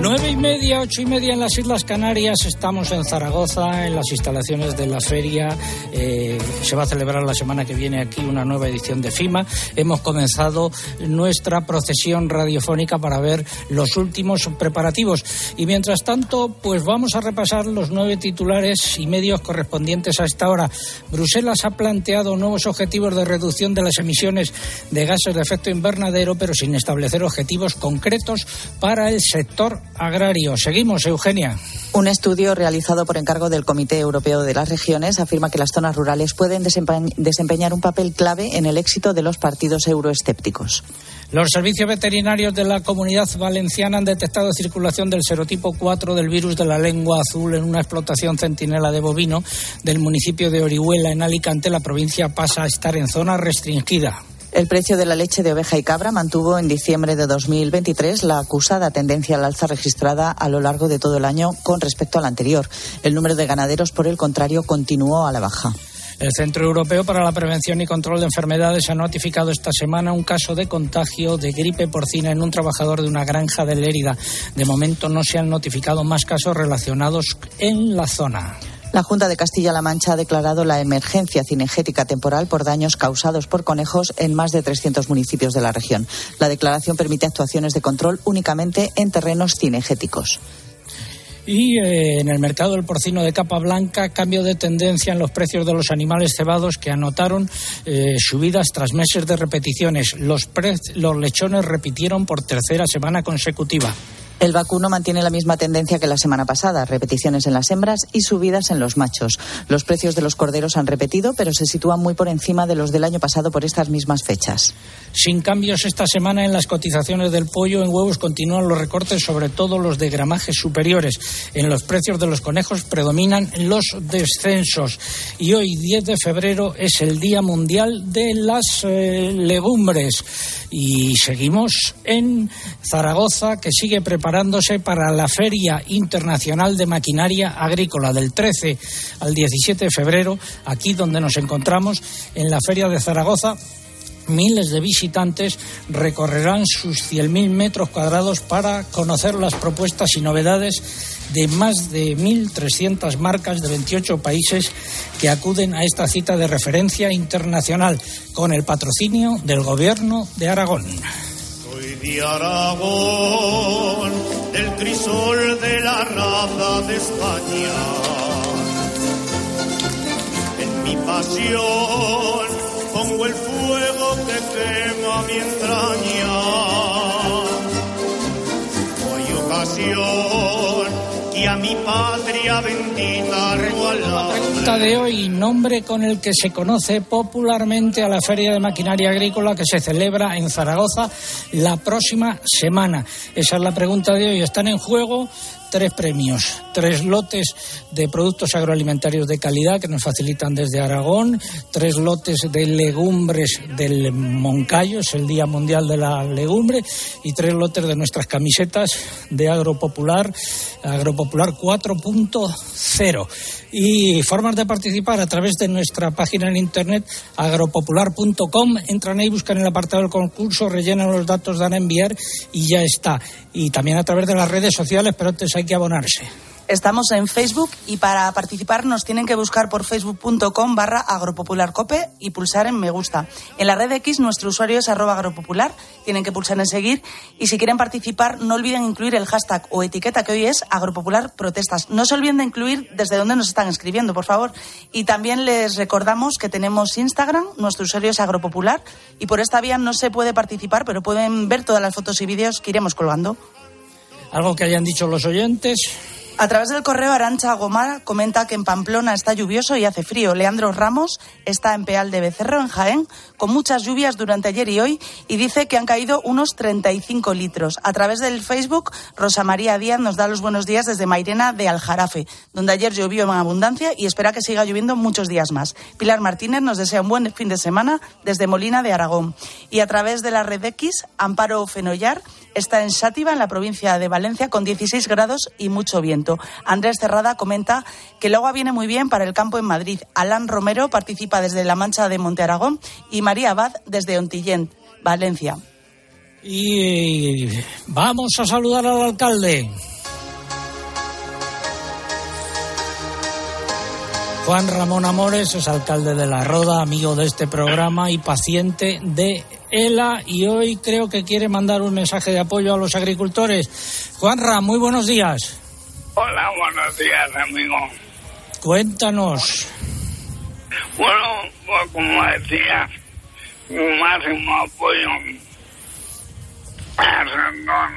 Nueve y media, ocho y media en las Islas Canarias. Estamos en Zaragoza, en las instalaciones de la feria. Eh, se va a celebrar la semana que viene aquí una nueva edición de FIMA. Hemos comenzado nuestra procesión radiofónica para ver los últimos preparativos. Y mientras tanto, pues vamos a repasar los nueve titulares y medios correspondientes a esta hora. Bruselas ha planteado nuevos objetivos de reducción de las emisiones de gases de efecto invernadero, pero sin establecer objetivos concretos para el sector agrario. Seguimos, Eugenia. Un estudio realizado por encargo del Comité Europeo de las Regiones afirma que las zonas rurales pueden desempe- desempeñar un papel clave en el éxito de los partidos euroescépticos. Los servicios veterinarios de la comunidad valenciana han detectado circulación del serotipo 4 del virus de la lengua azul en una explotación centinela de bovino del municipio de Orihuela, en Alicante. La provincia pasa a estar en zona restringida. El precio de la leche de oveja y cabra mantuvo en diciembre de 2023 la acusada tendencia al alza registrada a lo largo de todo el año con respecto al anterior. El número de ganaderos, por el contrario, continuó a la baja. El Centro Europeo para la Prevención y Control de Enfermedades ha notificado esta semana un caso de contagio de gripe porcina en un trabajador de una granja de Lérida. De momento no se han notificado más casos relacionados en la zona. La Junta de Castilla-La Mancha ha declarado la emergencia cinegética temporal por daños causados por conejos en más de 300 municipios de la región. La declaración permite actuaciones de control únicamente en terrenos cinegéticos. Y eh, en el mercado del porcino de capa blanca, cambio de tendencia en los precios de los animales cebados que anotaron eh, subidas tras meses de repeticiones. Los, los lechones repitieron por tercera semana consecutiva. El vacuno mantiene la misma tendencia que la semana pasada, repeticiones en las hembras y subidas en los machos. Los precios de los corderos han repetido, pero se sitúan muy por encima de los del año pasado por estas mismas fechas. Sin cambios esta semana en las cotizaciones del pollo, en huevos continúan los recortes, sobre todo los de gramajes superiores. En los precios de los conejos predominan los descensos. Y hoy, 10 de febrero, es el Día Mundial de las eh, Legumbres. Y seguimos en Zaragoza, que sigue preparándose para la Feria Internacional de Maquinaria Agrícola del 13 al 17 de febrero, aquí donde nos encontramos, en la Feria de Zaragoza miles de visitantes recorrerán sus 100.000 metros cuadrados para conocer las propuestas y novedades de más de 1.300 marcas de 28 países que acuden a esta cita de referencia internacional con el patrocinio del Gobierno de Aragón. De Aragón, del crisol de la raza de España. En mi pasión pongo el fuego que quema mi entraña. Hoy ocasión a mi patria bendita regalar. Pregunta de hoy, nombre con el que se conoce popularmente a la Feria de Maquinaria Agrícola que se celebra en Zaragoza la próxima semana. Esa es la pregunta de hoy. Están en juego tres premios, tres lotes de productos agroalimentarios de calidad que nos facilitan desde Aragón, tres lotes de legumbres del Moncayo, es el Día Mundial de la Legumbre, y tres lotes de nuestras camisetas de Agropopular, Agropopular 4.0. Y formas de participar a través de nuestra página en internet agropopular.com. Entran ahí, buscan el apartado del concurso, rellenan los datos, dan a enviar y ya está. Y también a través de las redes sociales, pero antes hay que abonarse. Estamos en Facebook y para participar nos tienen que buscar por facebook.com barra agropopularcope y pulsar en me gusta. En la red X nuestro usuario es arroba agropopular, tienen que pulsar en seguir y si quieren participar no olviden incluir el hashtag o etiqueta que hoy es agropopular protestas. No se olviden de incluir desde dónde nos están escribiendo, por favor. Y también les recordamos que tenemos Instagram, nuestro usuario es agropopular y por esta vía no se puede participar, pero pueden ver todas las fotos y vídeos que iremos colgando. ¿Algo que hayan dicho los oyentes? A través del correo Arancha Gomara comenta que en Pamplona está lluvioso y hace frío. Leandro Ramos está en Peal de Becerro, en Jaén, con muchas lluvias durante ayer y hoy y dice que han caído unos 35 litros. A través del Facebook, Rosa María Díaz nos da los buenos días desde Mairena de Aljarafe, donde ayer llovió en abundancia y espera que siga lloviendo muchos días más. Pilar Martínez nos desea un buen fin de semana desde Molina de Aragón. Y a través de la red X, Amparo Fenollar está en Sátiva, en la provincia de Valencia, con 16 grados y mucho viento. Andrés Cerrada comenta que el agua viene muy bien para el campo en Madrid. Alan Romero participa desde La Mancha de Monte Aragón y María Abad desde Ontillent, Valencia. Y vamos a saludar al alcalde. Juan Ramón Amores es alcalde de La Roda, amigo de este programa y paciente de ELA y hoy creo que quiere mandar un mensaje de apoyo a los agricultores. Juanra, muy buenos días. Hola, buenos días, amigo. Cuéntanos. Bueno, pues como decía, mi máximo apoyo al sector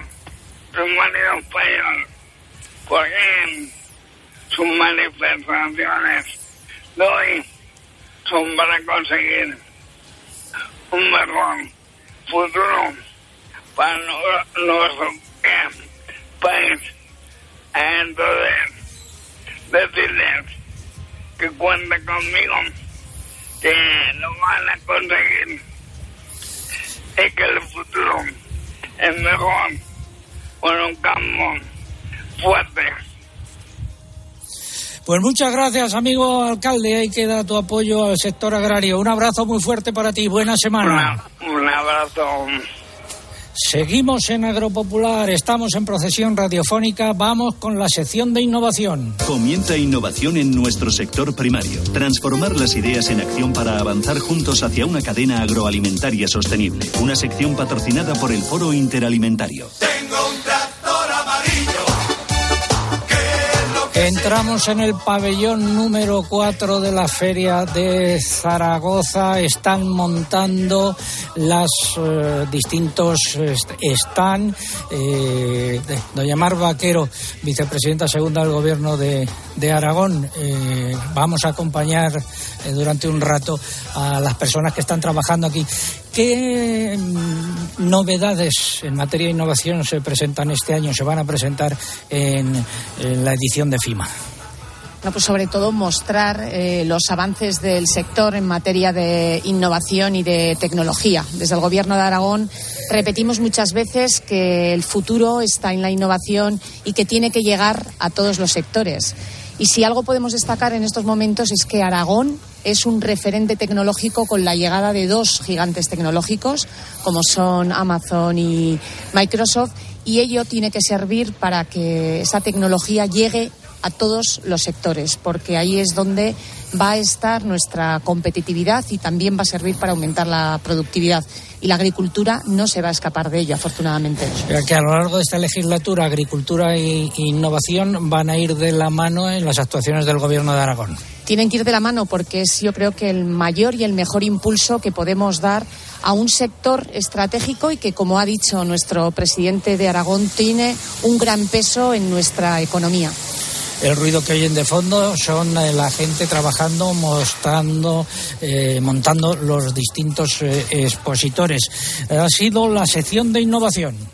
primario español, porque sus manifestaciones de hoy son para conseguir un mejor futuro para nuestro país. Entonces, decirles que cuenten conmigo, que lo van a conseguir y que el futuro es mejor con un campo fuerte. Pues muchas gracias, amigo alcalde. Ahí queda tu apoyo al sector agrario. Un abrazo muy fuerte para ti. Buena semana. Un abrazo. Seguimos en Agropopular, estamos en procesión radiofónica, vamos con la sección de innovación. Comienza innovación en nuestro sector primario. Transformar las ideas en acción para avanzar juntos hacia una cadena agroalimentaria sostenible. Una sección patrocinada por el Foro Interalimentario. Tengo un Entramos en el pabellón número 4 de la Feria de Zaragoza. Están montando los eh, distintos est- están. Eh, doña Mar Vaquero, vicepresidenta segunda del Gobierno de, de Aragón. eh, vamos a acompañar eh, durante un rato a las personas que están trabajando aquí. ¿Qué mm, novedades en materia de innovación se presentan este año, se van a presentar en, en la edición de FIMA? No, pues sobre todo mostrar eh, los avances del sector en materia de innovación y de tecnología. Desde el Gobierno de Aragón repetimos muchas veces que el futuro está en la innovación y que tiene que llegar a todos los sectores. Y si algo podemos destacar en estos momentos es que Aragón es un referente tecnológico con la llegada de dos gigantes tecnológicos, como son Amazon y Microsoft, y ello tiene que servir para que esa tecnología llegue a todos los sectores, porque ahí es donde va a estar nuestra competitividad y también va a servir para aumentar la productividad. Y la agricultura no se va a escapar de ello, afortunadamente. Que a lo largo de esta legislatura, agricultura e innovación van a ir de la mano en las actuaciones del Gobierno de Aragón. Tienen que ir de la mano porque es, yo creo que el mayor y el mejor impulso que podemos dar a un sector estratégico y que, como ha dicho nuestro presidente de Aragón, tiene un gran peso en nuestra economía. El ruido que oyen de fondo son eh, la gente trabajando, mostrando, eh, montando los distintos eh, expositores. Ha sido la sección de innovación.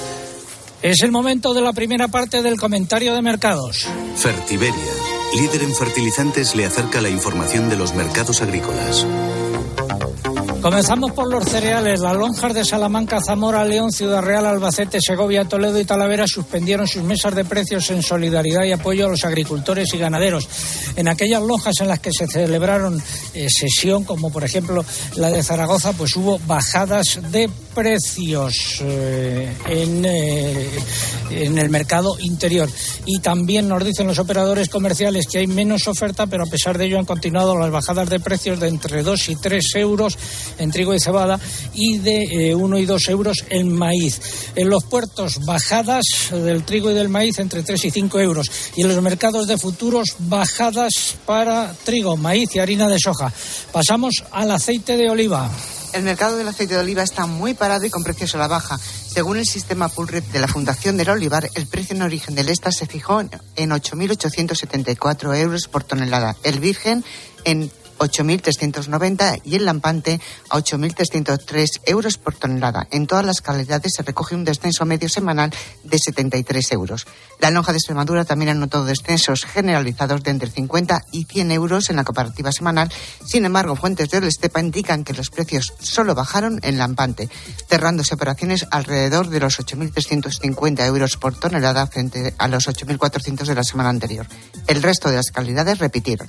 Es el momento de la primera parte del comentario de mercados. Fertiberia, líder en fertilizantes, le acerca la información de los mercados agrícolas. Comenzamos por los cereales. Las lonjas de Salamanca, Zamora, León, Ciudad Real, Albacete, Segovia, Toledo y Talavera suspendieron sus mesas de precios en solidaridad y apoyo a los agricultores y ganaderos. En aquellas lonjas en las que se celebraron eh, sesión, como por ejemplo la de Zaragoza, pues hubo bajadas de precios eh, en, eh, en el mercado interior. Y también nos dicen los operadores comerciales que hay menos oferta, pero a pesar de ello han continuado las bajadas de precios de entre 2 y 3 euros en trigo y cebada y de 1 y 2 euros en maíz. En los puertos, bajadas del trigo y del maíz entre 3 y 5 euros. Y en los mercados de futuros, bajadas para trigo, maíz y harina de soja. Pasamos al aceite de oliva. El mercado del aceite de oliva está muy parado y con precios a la baja. Según el sistema Pulrep de la Fundación del Olivar, el precio en origen del ESTA se fijó en 8.874 euros por tonelada. El virgen en 8.390 y el lampante a 8.303 euros por tonelada. En todas las calidades se recoge un descenso medio semanal de 73 euros. La lonja de Extremadura también ha notado descensos generalizados de entre 50 y 100 euros en la comparativa semanal. Sin embargo, fuentes del Estepa indican que los precios solo bajaron en lampante, cerrándose operaciones alrededor de los 8.350 euros por tonelada frente a los 8.400 de la semana anterior. El resto de las calidades repitieron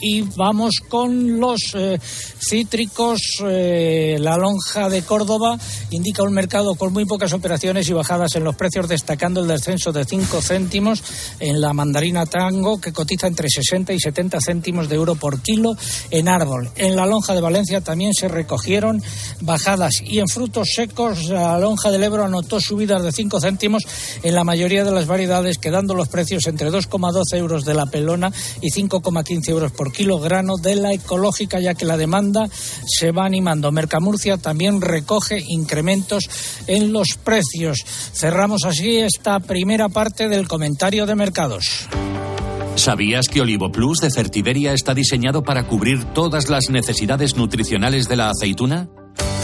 y vamos con los eh, cítricos. Eh, la lonja de Córdoba indica un mercado con muy pocas operaciones y bajadas en los precios, destacando el descenso de 5 céntimos en la mandarina tango, que cotiza entre 60 y 70 céntimos de euro por kilo en árbol. En la lonja de Valencia también se recogieron bajadas y en frutos secos la lonja del Ebro anotó subidas de 5 céntimos en la mayoría de las variedades, quedando los precios entre 2,12 euros de la pelona y 5,15 euros por grano de la ecológica, ya que la demanda se va animando. Mercamurcia también recoge incrementos en los precios. Cerramos así esta primera parte del comentario de mercados. ¿Sabías que Olivo Plus de Fertiberia está diseñado para cubrir todas las necesidades nutricionales de la aceituna?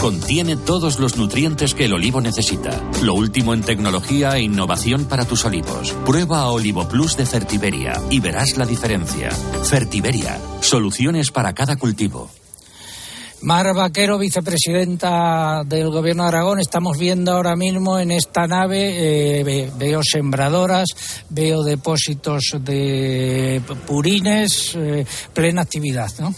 Contiene todos los nutrientes que el olivo necesita. Lo último en tecnología e innovación para tus olivos. Prueba Olivo Plus de Fertiberia y verás la diferencia. Fertiberia, soluciones para cada cultivo. Mar Vaquero, vicepresidenta del Gobierno de Aragón, estamos viendo ahora mismo en esta nave, eh, veo sembradoras, veo depósitos de purines, eh, plena actividad, ¿no?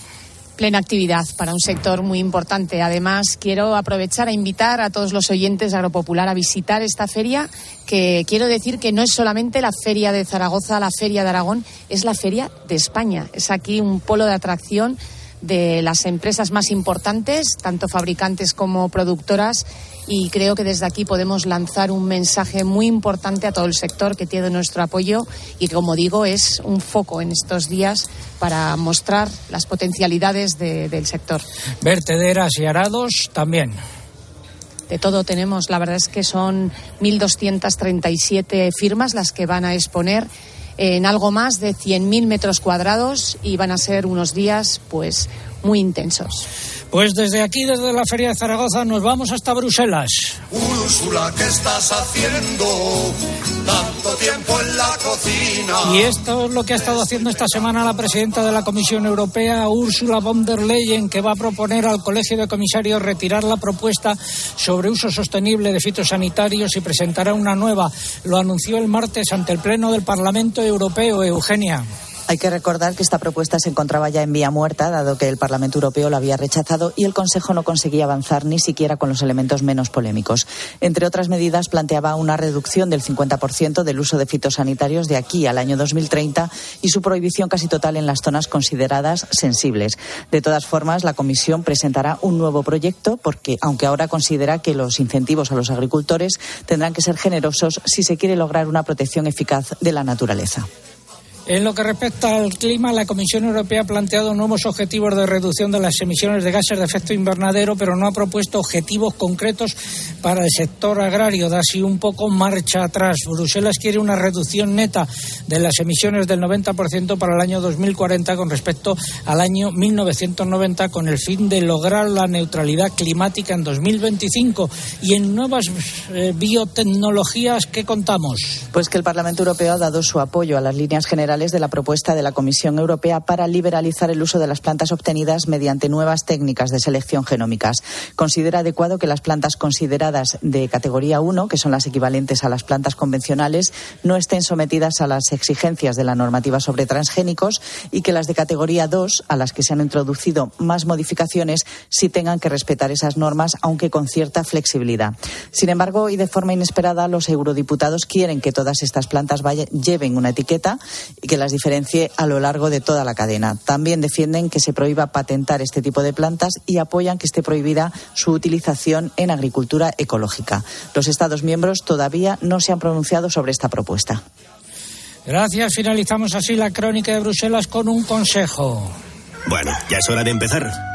Plena actividad para un sector muy importante. Además, quiero aprovechar a invitar a todos los oyentes de Agropopular a visitar esta feria, que quiero decir que no es solamente la feria de Zaragoza, la feria de Aragón, es la feria de España. Es aquí un polo de atracción de las empresas más importantes, tanto fabricantes como productoras, y creo que desde aquí podemos lanzar un mensaje muy importante a todo el sector que tiene nuestro apoyo y que, como digo, es un foco en estos días para mostrar las potencialidades del sector. Vertederas y arados también. De todo tenemos. La verdad es que son 1.237 firmas las que van a exponer en algo más de 100.000 metros cuadrados y van a ser unos días pues muy intensos. Pues desde aquí, desde la Feria de Zaragoza, nos vamos hasta Bruselas. Úrsula, ¿qué estás haciendo? Tanto tiempo en la cocina. Y esto es lo que ha estado haciendo esta semana la presidenta de la Comisión Europea, Úrsula von der Leyen, que va a proponer al Colegio de Comisarios retirar la propuesta sobre uso sostenible de fitosanitarios y presentará una nueva. Lo anunció el martes ante el Pleno del Parlamento Europeo, Eugenia. Hay que recordar que esta propuesta se encontraba ya en vía muerta, dado que el Parlamento Europeo la había rechazado y el Consejo no conseguía avanzar ni siquiera con los elementos menos polémicos. Entre otras medidas, planteaba una reducción del 50% del uso de fitosanitarios de aquí al año 2030 y su prohibición casi total en las zonas consideradas sensibles. De todas formas, la Comisión presentará un nuevo proyecto porque, aunque ahora considera que los incentivos a los agricultores tendrán que ser generosos si se quiere lograr una protección eficaz de la naturaleza. En lo que respecta al clima, la Comisión Europea ha planteado nuevos objetivos de reducción de las emisiones de gases de efecto invernadero, pero no ha propuesto objetivos concretos para el sector agrario. Da así un poco marcha atrás. Bruselas quiere una reducción neta de las emisiones del 90% para el año 2040 con respecto al año 1990, con el fin de lograr la neutralidad climática en 2025. Y en nuevas eh, biotecnologías, ¿qué contamos? Pues que el Parlamento Europeo ha dado su apoyo a las líneas generales de la propuesta de la Comisión Europea para liberalizar el uso de las plantas obtenidas mediante nuevas técnicas de selección genómicas. Considera adecuado que las plantas consideradas de categoría 1, que son las equivalentes a las plantas convencionales, no estén sometidas a las exigencias de la normativa sobre transgénicos y que las de categoría 2, a las que se han introducido más modificaciones, sí tengan que respetar esas normas, aunque con cierta flexibilidad. Sin embargo, y de forma inesperada, los eurodiputados quieren que todas estas plantas lleven una etiqueta y que las diferencie a lo largo de toda la cadena. También defienden que se prohíba patentar este tipo de plantas y apoyan que esté prohibida su utilización en agricultura ecológica. Los Estados miembros todavía no se han pronunciado sobre esta propuesta. Gracias. Finalizamos así la crónica de Bruselas con un consejo. Bueno, ya es hora de empezar.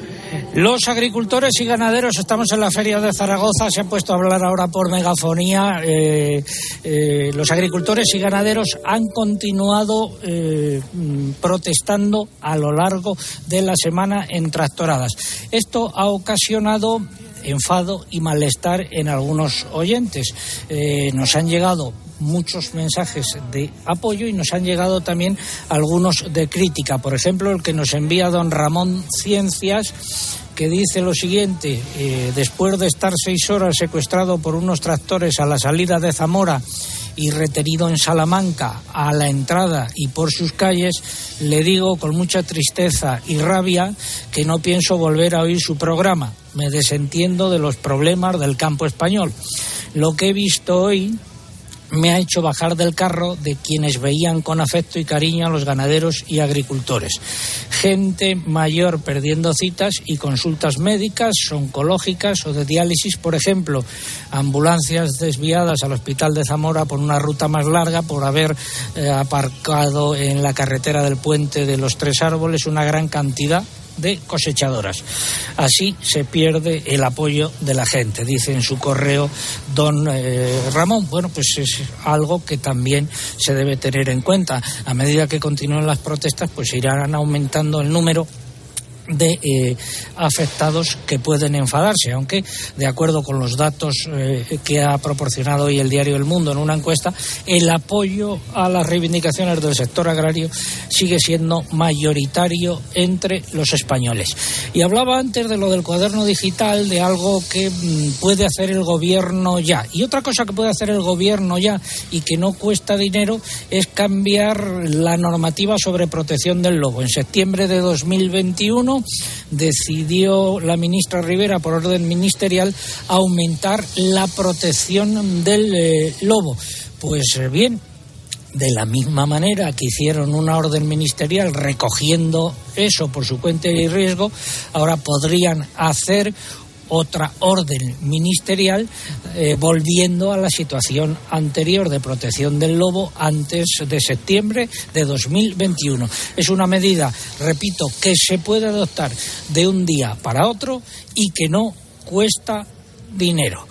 Los agricultores y ganaderos, estamos en la feria de Zaragoza, se han puesto a hablar ahora por megafonía. Eh, eh, los agricultores y ganaderos han continuado eh, protestando a lo largo de la semana en tractoradas. Esto ha ocasionado enfado y malestar en algunos oyentes. nos han llegado muchos mensajes de apoyo y nos han llegado también algunos de crítica. Por ejemplo, el que nos envía don Ramón Ciencias que dice lo siguiente, eh, después de estar seis horas secuestrado por unos tractores a la salida de Zamora y retenido en Salamanca a la entrada y por sus calles, le digo con mucha tristeza y rabia que no pienso volver a oír su programa. Me desentiendo de los problemas del campo español. Lo que he visto hoy me ha hecho bajar del carro de quienes veían con afecto y cariño a los ganaderos y agricultores. Gente mayor perdiendo citas y consultas médicas, oncológicas o de diálisis, por ejemplo, ambulancias desviadas al hospital de Zamora por una ruta más larga por haber eh, aparcado en la carretera del puente de los tres árboles una gran cantidad de cosechadoras. Así se pierde el apoyo de la gente, dice en su correo don eh, Ramón. Bueno, pues es algo que también se debe tener en cuenta. A medida que continúen las protestas, pues irán aumentando el número de eh, afectados que pueden enfadarse, aunque de acuerdo con los datos eh, que ha proporcionado hoy el diario El Mundo en una encuesta, el apoyo a las reivindicaciones del sector agrario sigue siendo mayoritario entre los españoles. Y hablaba antes de lo del cuaderno digital, de algo que mm, puede hacer el gobierno ya. Y otra cosa que puede hacer el gobierno ya y que no cuesta dinero es cambiar la normativa sobre protección del lobo. En septiembre de 2021 decidió la ministra Rivera, por orden ministerial, aumentar la protección del eh, lobo. Pues eh, bien, de la misma manera que hicieron una orden ministerial recogiendo eso por su cuenta y riesgo, ahora podrían hacer otra orden ministerial eh, volviendo a la situación anterior de protección del lobo antes de septiembre de 2021. Es una medida, repito, que se puede adoptar de un día para otro y que no cuesta dinero.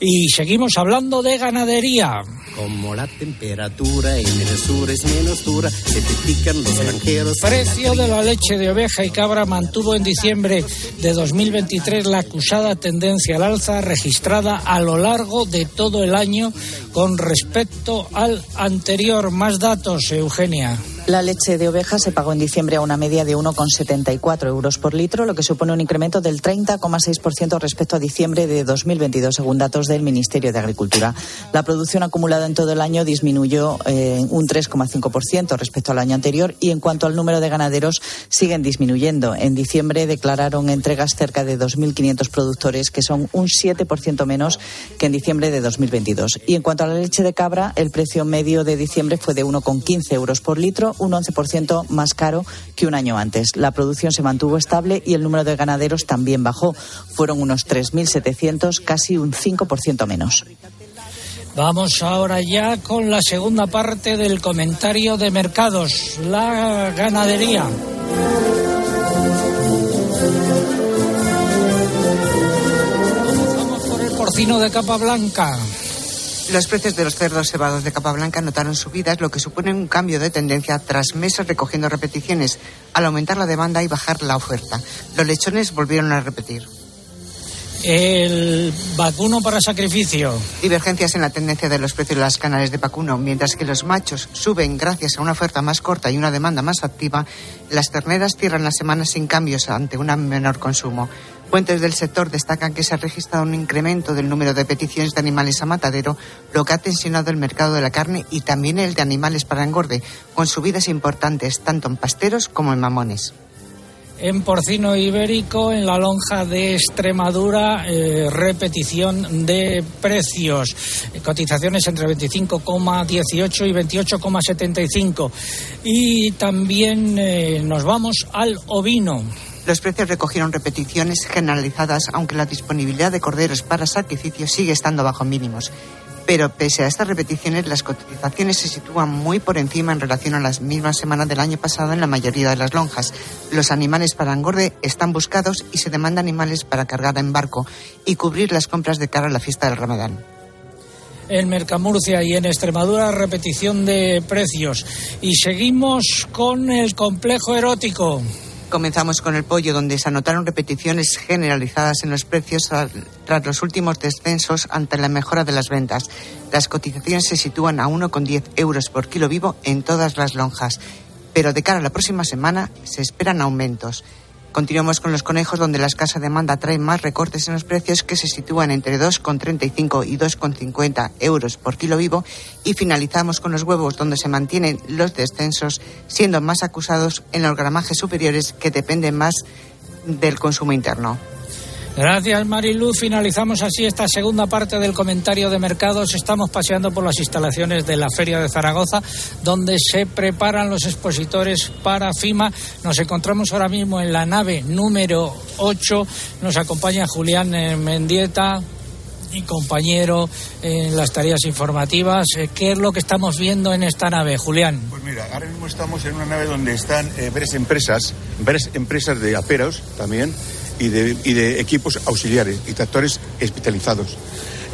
Y seguimos hablando de ganadería. Como la temperatura en el sur es menos dura, se los granjeros. El precio de la leche de oveja y cabra mantuvo en diciembre de 2023 la acusada tendencia al alza registrada a lo largo de todo el año con respecto al anterior. Más datos, Eugenia. La leche de oveja se pagó en diciembre a una media de 1,74 euros por litro, lo que supone un incremento del 30,6% respecto a diciembre de 2022, según datos del Ministerio de Agricultura. La producción acumulada en todo el año disminuyó eh, un 3,5% respecto al año anterior y en cuanto al número de ganaderos siguen disminuyendo. En diciembre declararon entregas cerca de 2.500 productores, que son un 7% menos que en diciembre de 2022. Y en cuanto a la leche de cabra, el precio medio de diciembre fue de 1,15 euros por litro un 11% más caro que un año antes. La producción se mantuvo estable y el número de ganaderos también bajó. Fueron unos 3.700, casi un 5% menos. Vamos ahora ya con la segunda parte del comentario de mercados, la ganadería. Comenzamos por el porcino de capa blanca. Los precios de los cerdos cebados de capa blanca notaron subidas, lo que supone un cambio de tendencia tras meses recogiendo repeticiones, al aumentar la demanda y bajar la oferta. Los lechones volvieron a repetir. El vacuno para sacrificio. Divergencias en la tendencia de los precios de las canales de vacuno. Mientras que los machos suben gracias a una oferta más corta y una demanda más activa, las terneras cierran la semana sin cambios ante un menor consumo. Fuentes del sector destacan que se ha registrado un incremento del número de peticiones de animales a matadero, lo que ha tensionado el mercado de la carne y también el de animales para engorde, con subidas importantes tanto en pasteros como en mamones. En porcino ibérico, en la lonja de Extremadura, eh, repetición de precios. Cotizaciones entre 25,18 y 28,75. Y también eh, nos vamos al ovino. Los precios recogieron repeticiones generalizadas, aunque la disponibilidad de corderos para sacrificio sigue estando bajo mínimos. Pero pese a estas repeticiones, las cotizaciones se sitúan muy por encima en relación a las mismas semanas del año pasado en la mayoría de las lonjas. Los animales para engorde están buscados y se demanda animales para cargar en barco y cubrir las compras de cara a la fiesta del Ramadán. En Mercamurcia y en Extremadura, repetición de precios. Y seguimos con el complejo erótico. Comenzamos con el pollo, donde se anotaron repeticiones generalizadas en los precios tras los últimos descensos ante la mejora de las ventas. Las cotizaciones se sitúan a 1,10 euros por kilo vivo en todas las lonjas, pero de cara a la próxima semana se esperan aumentos. Continuamos con los conejos, donde la escasa demanda trae más recortes en los precios que se sitúan entre 2,35 y 2,50 euros por kilo vivo. Y finalizamos con los huevos, donde se mantienen los descensos, siendo más acusados en los gramajes superiores que dependen más del consumo interno. Gracias, Mariluz. Finalizamos así esta segunda parte del comentario de mercados. Estamos paseando por las instalaciones de la Feria de Zaragoza, donde se preparan los expositores para FIMA. Nos encontramos ahora mismo en la nave número 8. Nos acompaña Julián eh, Mendieta, mi compañero en las tareas informativas. Eh, ¿Qué es lo que estamos viendo en esta nave, Julián? Pues mira, ahora mismo estamos en una nave donde están eh, varias empresas, varias empresas de aperos también y de, y de equipos auxiliares y tractores especializados.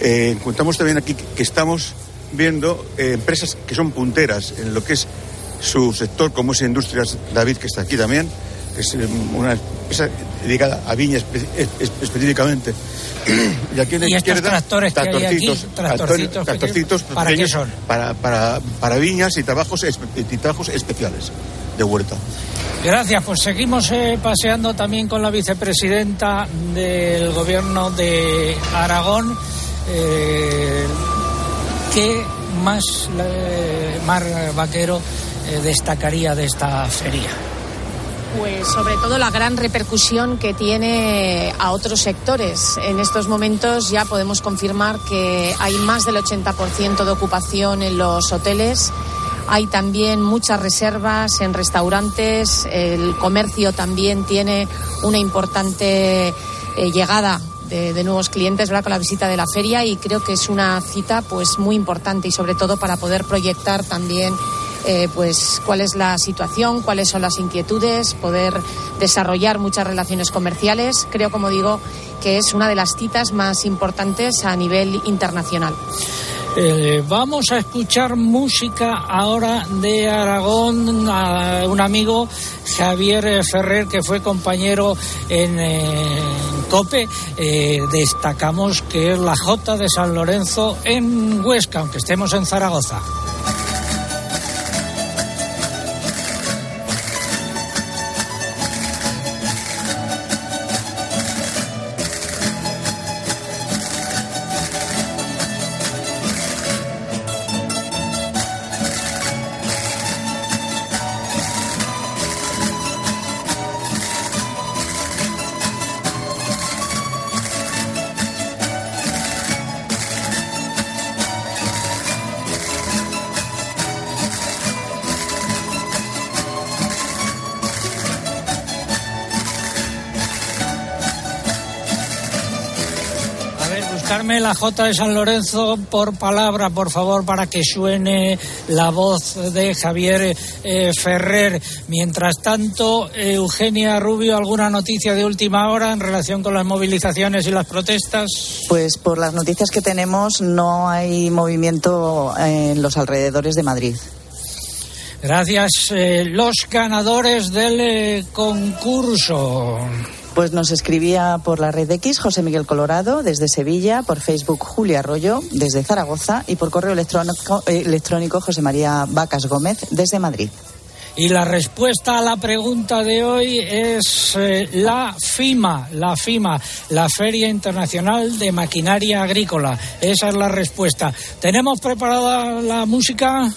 Eh, contamos también aquí que estamos viendo eh, empresas que son punteras en lo que es su sector, como es Industrias David, que está aquí también, que es eh, una empresa dedicada a viña específicamente. y aquí en la izquierda, tractores tractorcitos, que hay aquí, tractorcitos, tractorcitos ¿para qué son? Para, para, para viñas y trabajos, y trabajos especiales de huerta. Gracias, pues seguimos eh, paseando también con la vicepresidenta del gobierno de Aragón. Eh, ¿Qué más eh, Mar Vaquero eh, destacaría de esta feria? Pues sobre todo la gran repercusión que tiene a otros sectores. En estos momentos ya podemos confirmar que hay más del 80% de ocupación en los hoteles. Hay también muchas reservas en restaurantes. El comercio también tiene una importante eh, llegada de, nuevos clientes ¿verdad? con la visita de la feria y creo que es una cita pues muy importante y sobre todo para poder proyectar también eh, pues cuál es la situación, cuáles son las inquietudes, poder desarrollar muchas relaciones comerciales. Creo, como digo, que es una de las citas más importantes a nivel internacional. Eh, vamos a escuchar música ahora de Aragón, a un amigo Javier Ferrer que fue compañero en, eh, COPE. Eh, destacamos que es la J de San Lorenzo en Huesca, aunque estemos en Zaragoza. La J de San Lorenzo por palabra, por favor, para que suene la voz de Javier eh, Ferrer. Mientras tanto, Eugenia Rubio, ¿alguna noticia de última hora en relación con las movilizaciones y las protestas? Pues por las noticias que tenemos, no hay movimiento en los alrededores de Madrid. Gracias. Eh, los ganadores del eh, concurso. Pues nos escribía por la red X José Miguel Colorado desde Sevilla, por Facebook Julia Arroyo desde Zaragoza y por correo electrónico, eh, José María Vacas Gómez desde Madrid. Y la respuesta a la pregunta de hoy es la FIMA, la FIMA, la Feria Internacional de Maquinaria Agrícola. Esa es la respuesta. ¿Tenemos preparada la música?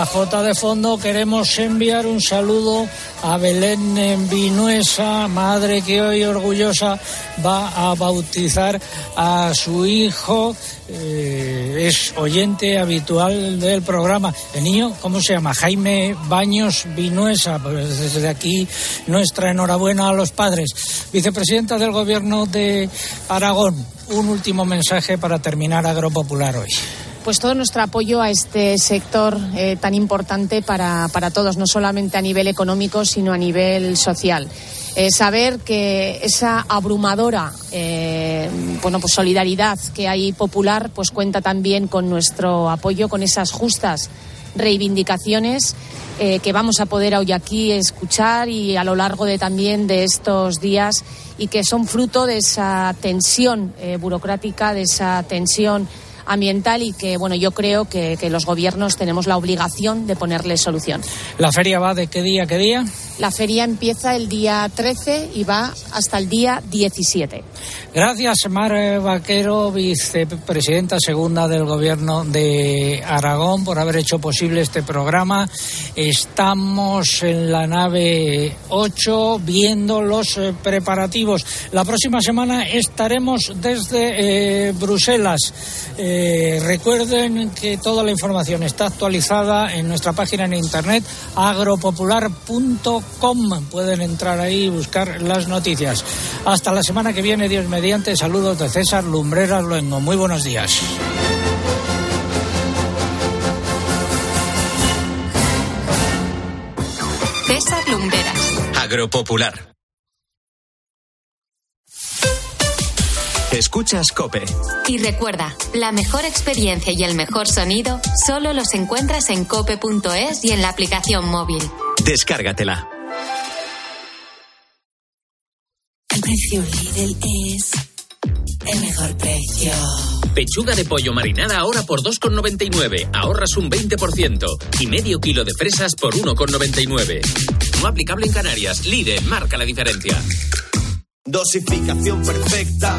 Esta J de fondo queremos enviar un saludo a Belén Vinuesa, madre que hoy orgullosa va a bautizar a su hijo. Eh, es oyente habitual del programa. El niño, ¿cómo se llama? Jaime Baños Vinuesa. Pues desde aquí nuestra enhorabuena a los padres. Vicepresidenta del Gobierno de Aragón, un último mensaje para terminar Agropopular hoy pues todo nuestro apoyo a este sector eh, tan importante para, para, todos, no solamente a nivel económico, sino a nivel social. Eh, saber que esa abrumadora eh, bueno, pues solidaridad que hay popular pues cuenta también con nuestro apoyo, con esas justas reivindicaciones que vamos a poder hoy aquí escuchar y a lo largo de también de estos días y que son fruto de esa tensión burocrática, de esa tensión ambiental y que, bueno, yo creo que, que los gobiernos tenemos la obligación de ponerle solución. ¿La feria va de qué día, qué día? La feria empieza el día 13 y va hasta el día 17. Gracias, Mar Vaquero, vicepresidenta segunda del Gobierno de Aragón, por haber hecho posible este programa. Estamos en la nave 8 viendo los eh, preparativos. La próxima semana estaremos desde eh, Bruselas. Eh, recuerden que toda la información está actualizada en nuestra página en internet agropopular.com Pueden entrar ahí y buscar las noticias. Hasta la semana que viene, Dios mediante. Saludos de César Lumbreras Luengo. Muy buenos días. César Lumbreras. Agropopular. Escuchas Cope. Y recuerda, la mejor experiencia y el mejor sonido solo los encuentras en cope.es y en la aplicación móvil. Descárgatela. El precio Lidl es el mejor precio. Pechuga de pollo marinada ahora por 2,99. Ahorras un 20%. Y medio kilo de fresas por 1,99. No aplicable en Canarias. Lidl marca la diferencia. Dosificación perfecta.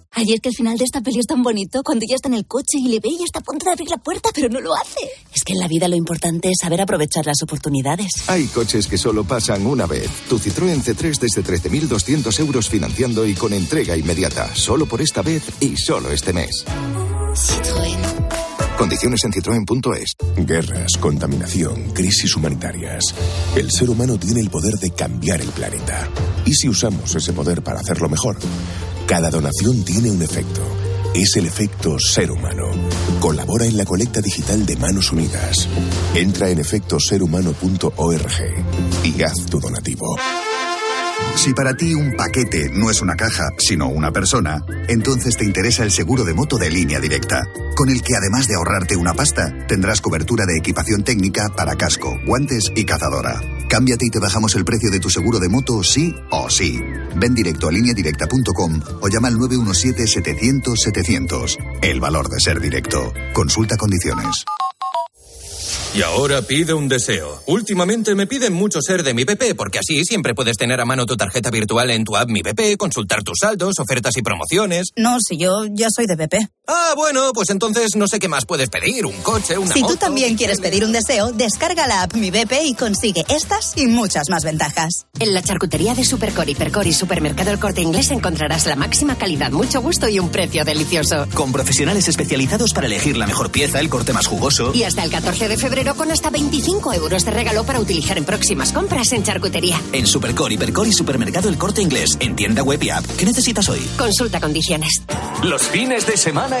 Ayer que el final de esta peli es tan bonito, cuando ya está en el coche y le ve y está a punto de abrir la puerta, pero no lo hace. Es que en la vida lo importante es saber aprovechar las oportunidades. Hay coches que solo pasan una vez. Tu Citroën C3 desde 13.200 euros financiando y con entrega inmediata. Solo por esta vez y solo este mes. Citroën. Condiciones en citroen.es. Guerras, contaminación, crisis humanitarias. El ser humano tiene el poder de cambiar el planeta. ¿Y si usamos ese poder para hacerlo mejor? Cada donación tiene un efecto. Es el efecto ser humano. Colabora en la colecta digital de Manos Unidas. Entra en efectoserhumano.org y haz tu donativo. Si para ti un paquete no es una caja, sino una persona, entonces te interesa el seguro de moto de línea directa, con el que además de ahorrarte una pasta, tendrás cobertura de equipación técnica para casco, guantes y cazadora. Cámbiate y te bajamos el precio de tu seguro de moto sí o sí. Ven directo a lineadirecta.com o llama al 917-700-700. El valor de ser directo. Consulta condiciones. Y ahora pide un deseo. Últimamente me piden mucho ser de mi BP, porque así siempre puedes tener a mano tu tarjeta virtual en tu app Mi BP, consultar tus saldos, ofertas y promociones. No, si yo ya soy de BP. Ah, bueno, pues entonces no sé qué más puedes pedir. Un coche, una Si moto. tú también quieres pedir un deseo, descarga la app Mi BP y consigue estas y muchas más ventajas. En la charcutería de Supercor, Hipercor y Supermercado El Corte Inglés encontrarás la máxima calidad, mucho gusto y un precio delicioso. Con profesionales especializados para elegir la mejor pieza, el corte más jugoso. Y hasta el 14 de febrero con hasta 25 euros de regalo para utilizar en próximas compras en charcutería. En Supercor, Hipercor y Supermercado El Corte Inglés. En tienda web y app. ¿Qué necesitas hoy? Consulta condiciones. Los fines de semana